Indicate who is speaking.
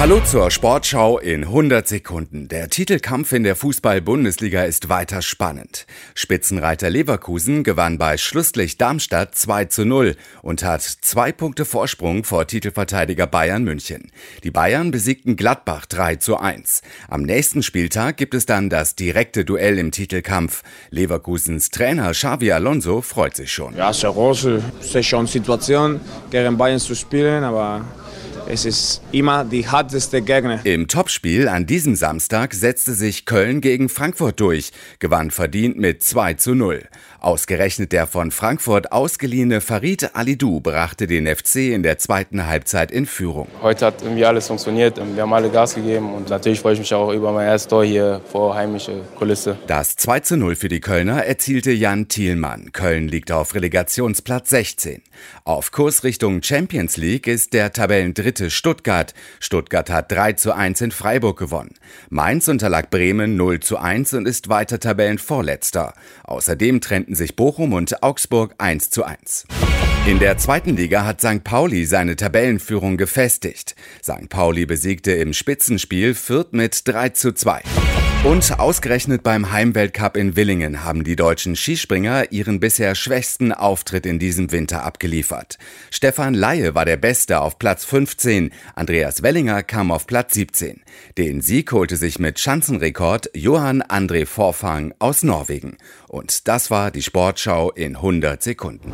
Speaker 1: Hallo zur Sportschau in 100 Sekunden. Der Titelkampf in der Fußball-Bundesliga ist weiter spannend. Spitzenreiter Leverkusen gewann bei Schlusslicht Darmstadt 2 zu 0 und hat zwei Punkte Vorsprung vor Titelverteidiger Bayern München. Die Bayern besiegten Gladbach 3 zu 1. Am nächsten Spieltag gibt es dann das direkte Duell im Titelkampf. Leverkusens Trainer Xavi Alonso freut sich schon.
Speaker 2: Ja, sehr große, sehr schöne Situation, gegen Bayern zu spielen, aber es ist immer die härteste Gegner.
Speaker 1: Im Topspiel an diesem Samstag setzte sich Köln gegen Frankfurt durch, gewann verdient mit 2 zu 0. Ausgerechnet der von Frankfurt ausgeliehene Farid Alidou brachte den FC in der zweiten Halbzeit in Führung.
Speaker 3: Heute hat irgendwie alles funktioniert, wir haben alle Gas gegeben und natürlich freue ich mich auch über mein erstes Tor hier vor heimische Kulisse.
Speaker 1: Das 2 zu 0 für die Kölner erzielte Jan Thielmann. Köln liegt auf Relegationsplatz 16. Auf Kurs Richtung Champions League ist der Tabellendritte Stuttgart. Stuttgart hat 3 zu 1 in Freiburg gewonnen. Mainz unterlag Bremen 0 zu 1 und ist weiter Tabellenvorletzter. Außerdem trennten trennten sich Bochum und Augsburg 1 zu 1. In der zweiten Liga hat St. Pauli seine Tabellenführung gefestigt. St. Pauli besiegte im Spitzenspiel Fürth mit 3 zu 2. Und ausgerechnet beim Heimweltcup in Willingen haben die deutschen Skispringer ihren bisher schwächsten Auftritt in diesem Winter abgeliefert. Stefan Laie war der Beste auf Platz 15, Andreas Wellinger kam auf Platz 17. Den Sieg holte sich mit Schanzenrekord Johann André Vorfang aus Norwegen. Und das war die Sportschau in 100 Sekunden.